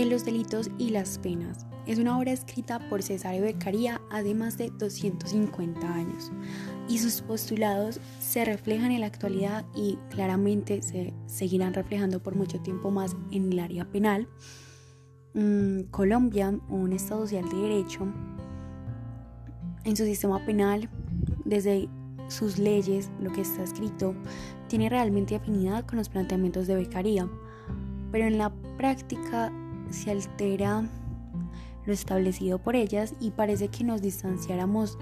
de los delitos y las penas. Es una obra escrita por César Beccaria hace más de 250 años y sus postulados se reflejan en la actualidad y claramente se seguirán reflejando por mucho tiempo más en el área penal. Mm, Colombia, un Estado social de derecho, en su sistema penal, desde sus leyes, lo que está escrito, tiene realmente afinidad con los planteamientos de Beccaria, pero en la práctica se altera lo establecido por ellas y parece que nos distanciáramos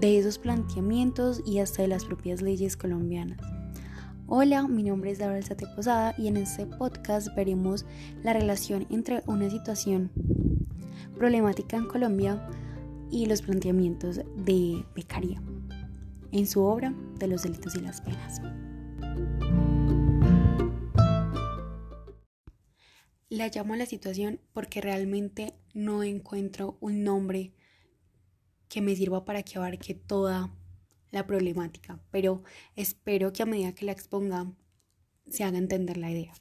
de esos planteamientos y hasta de las propias leyes colombianas. Hola, mi nombre es David Sate Posada y en este podcast veremos la relación entre una situación problemática en Colombia y los planteamientos de Beccaria en su obra de los delitos y las penas. La llamo a la situación porque realmente no encuentro un nombre que me sirva para que abarque toda la problemática, pero espero que a medida que la exponga se haga entender la idea.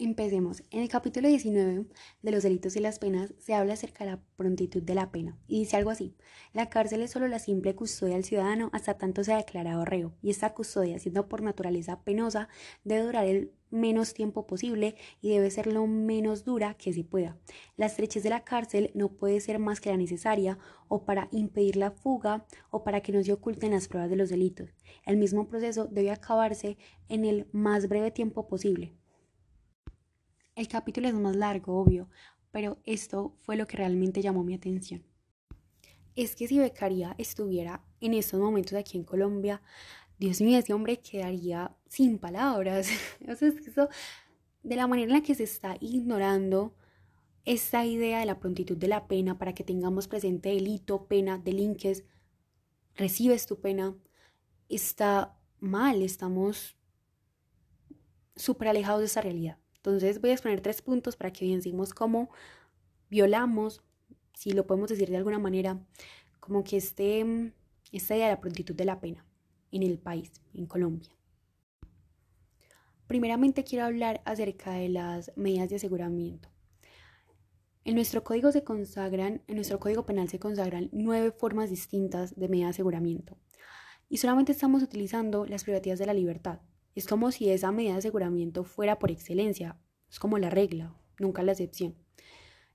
Empecemos. En el capítulo 19 de los delitos y las penas se habla acerca de la prontitud de la pena y dice algo así. La cárcel es solo la simple custodia del ciudadano hasta tanto sea declarado reo y esta custodia, siendo por naturaleza penosa, debe durar el menos tiempo posible y debe ser lo menos dura que se pueda. La estrechez de la cárcel no puede ser más que la necesaria o para impedir la fuga o para que no se oculten las pruebas de los delitos. El mismo proceso debe acabarse en el más breve tiempo posible. El capítulo es más largo, obvio, pero esto fue lo que realmente llamó mi atención. Es que si Becaria estuviera en estos momentos aquí en Colombia, Dios mío, ese hombre quedaría sin palabras. o sea, de la manera en la que se está ignorando esta idea de la prontitud de la pena para que tengamos presente delito, pena, delinques, recibes tu pena, está mal, estamos súper alejados de esa realidad. Entonces voy a exponer tres puntos para que evidenciemos cómo violamos, si lo podemos decir de alguna manera, como que este, esta idea de la prontitud de la pena en el país, en Colombia. Primeramente quiero hablar acerca de las medidas de aseguramiento. En nuestro código se consagran, en nuestro código penal se consagran nueve formas distintas de medidas de aseguramiento. Y solamente estamos utilizando las privativas de la libertad, es como si esa medida de aseguramiento fuera por excelencia, es como la regla, nunca la excepción.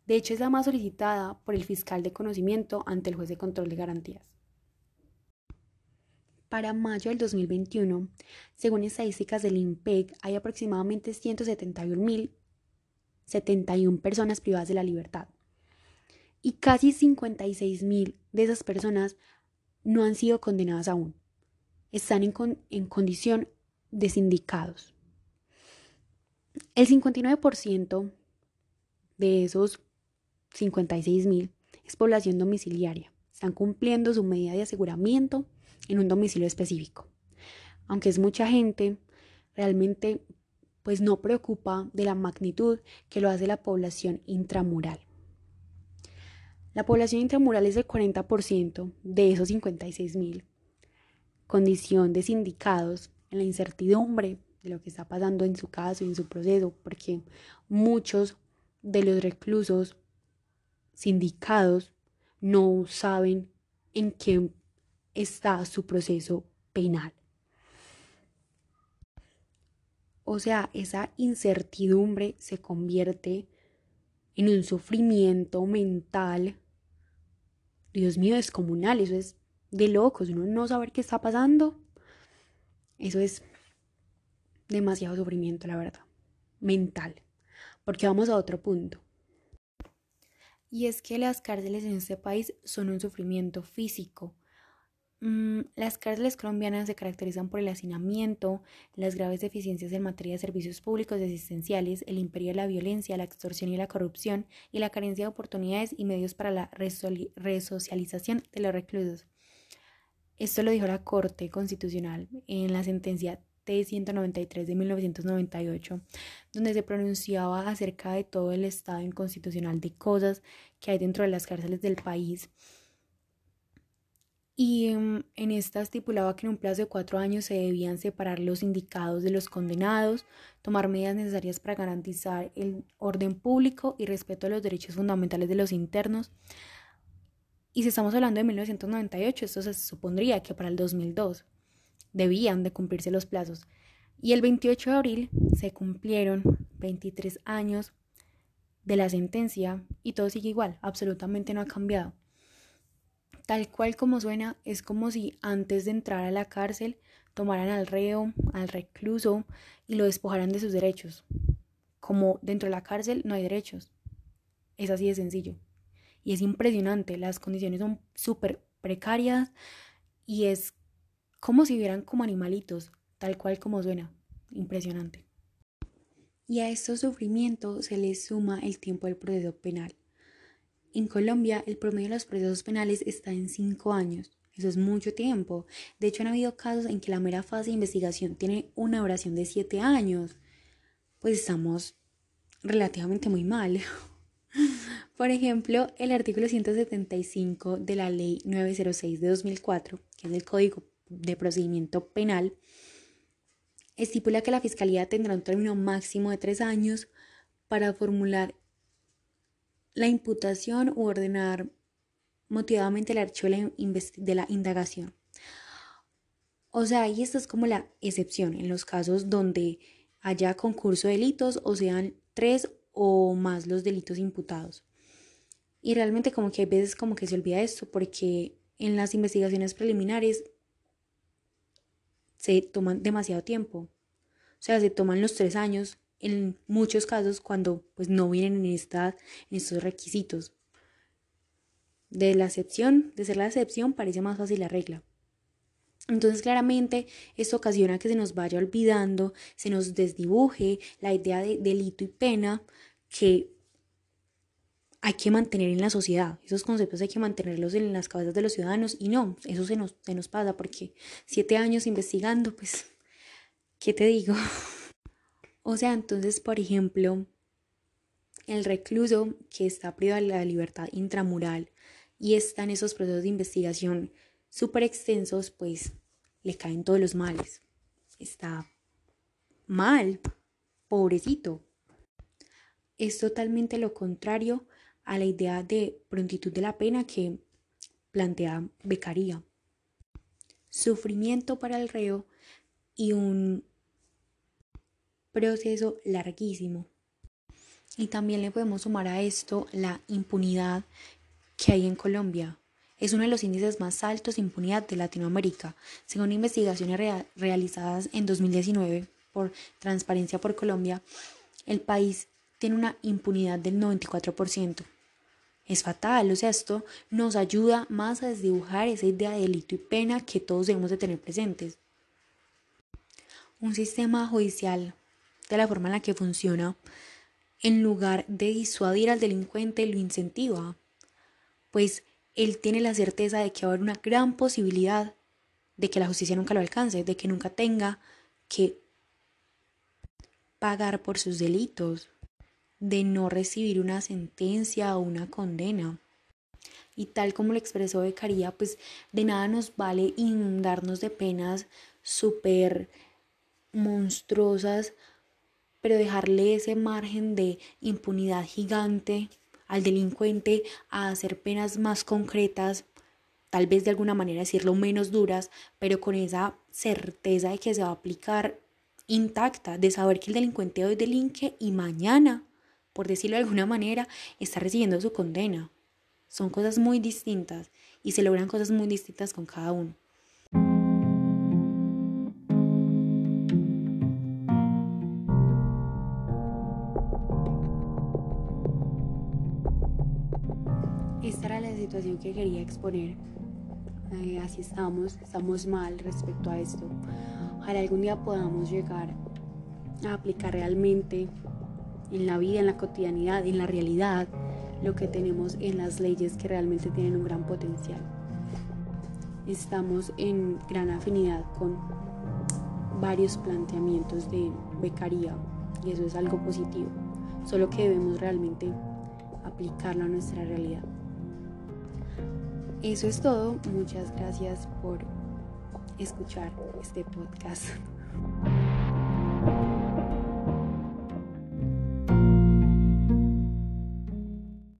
De hecho, es la más solicitada por el fiscal de conocimiento ante el juez de control de garantías. Para mayo del 2021, según estadísticas del INPEC, hay aproximadamente 171.071 personas privadas de la libertad. Y casi 56.000 de esas personas no han sido condenadas aún. Están en, en condición de sindicados. El 59% de esos 56 mil es población domiciliaria. Están cumpliendo su medida de aseguramiento en un domicilio específico. Aunque es mucha gente, realmente pues no preocupa de la magnitud que lo hace la población intramural. La población intramural es el 40% de esos 56 mil. Condición de sindicados en la incertidumbre de lo que está pasando en su caso y en su proceso, porque muchos de los reclusos sindicados no saben en qué está su proceso penal. O sea, esa incertidumbre se convierte en un sufrimiento mental, Dios mío, descomunal, eso es de locos, uno no saber qué está pasando eso es demasiado sufrimiento, la verdad, mental. Porque vamos a otro punto. Y es que las cárceles en este país son un sufrimiento físico. Mm, las cárceles colombianas se caracterizan por el hacinamiento, las graves deficiencias en materia de servicios públicos y asistenciales, el imperio de la violencia, la extorsión y la corrupción, y la carencia de oportunidades y medios para la resocialización de los reclusos. Esto lo dijo la Corte Constitucional en la sentencia T-193 de 1998, donde se pronunciaba acerca de todo el estado inconstitucional de cosas que hay dentro de las cárceles del país. y em, en esta estipulaba que en un plazo de cuatro años se debían separar los indicados de los condenados, tomar medidas necesarias para garantizar el orden público y respeto a los derechos fundamentales de los internos. Y si estamos hablando de 1998, esto se supondría que para el 2002 debían de cumplirse los plazos. Y el 28 de abril se cumplieron 23 años de la sentencia y todo sigue igual, absolutamente no ha cambiado. Tal cual como suena, es como si antes de entrar a la cárcel tomaran al reo, al recluso y lo despojaran de sus derechos. Como dentro de la cárcel no hay derechos. Es así de sencillo. Y es impresionante, las condiciones son súper precarias y es como si vieran como animalitos, tal cual como suena. Impresionante. Y a estos sufrimientos se les suma el tiempo del proceso penal. En Colombia, el promedio de los procesos penales está en cinco años. Eso es mucho tiempo. De hecho, han habido casos en que la mera fase de investigación tiene una duración de siete años. Pues estamos relativamente muy mal. Por ejemplo, el artículo 175 de la Ley 906 de 2004, que es el Código de Procedimiento Penal, estipula que la Fiscalía tendrá un término máximo de tres años para formular la imputación u ordenar motivadamente el archivo de la, indagación. O sea, ahí esto es como la excepción en los casos donde haya concurso de delitos o sean tres o más los delitos imputados. Y realmente como que hay veces como que se olvida esto porque en las investigaciones preliminares se toman demasiado tiempo. O sea, se toman los tres años en muchos casos cuando pues no vienen en, esta, en estos requisitos. De la excepción, de ser la excepción, parece más fácil la regla. Entonces claramente esto ocasiona que se nos vaya olvidando, se nos desdibuje la idea de delito y pena que hay que mantener en la sociedad. Esos conceptos hay que mantenerlos en las cabezas de los ciudadanos y no, eso se nos, se nos pasa porque siete años investigando, pues, ¿qué te digo? O sea, entonces, por ejemplo, el recluso que está privado de la libertad intramural y está en esos procesos de investigación súper extensos, pues le caen todos los males. Está mal, pobrecito. Es totalmente lo contrario a la idea de prontitud de la pena que plantea Becaría. Sufrimiento para el reo y un proceso larguísimo. Y también le podemos sumar a esto la impunidad que hay en Colombia. Es uno de los índices más altos de impunidad de Latinoamérica, según investigaciones realizadas en 2019 por Transparencia por Colombia. El país tiene una impunidad del 94%. Es fatal, o sea, esto nos ayuda más a desdibujar esa idea de delito y pena que todos debemos de tener presentes. Un sistema judicial de la forma en la que funciona, en lugar de disuadir al delincuente, lo incentiva, pues él tiene la certeza de que va a haber una gran posibilidad de que la justicia nunca lo alcance, de que nunca tenga que pagar por sus delitos, de no recibir una sentencia o una condena. Y tal como lo expresó Becaría, pues de nada nos vale inundarnos de penas súper monstruosas pero dejarle ese margen de impunidad gigante al delincuente a hacer penas más concretas, tal vez de alguna manera decirlo menos duras, pero con esa certeza de que se va a aplicar intacta, de saber que el delincuente hoy delinque y mañana, por decirlo de alguna manera, está recibiendo su condena. Son cosas muy distintas y se logran cosas muy distintas con cada uno. Que quería exponer. Eh, así estamos, estamos mal respecto a esto. Ojalá algún día podamos llegar a aplicar realmente en la vida, en la cotidianidad, en la realidad, lo que tenemos en las leyes que realmente tienen un gran potencial. Estamos en gran afinidad con varios planteamientos de becaría y eso es algo positivo, solo que debemos realmente aplicarlo a nuestra realidad. Eso es todo. Muchas gracias por escuchar este podcast.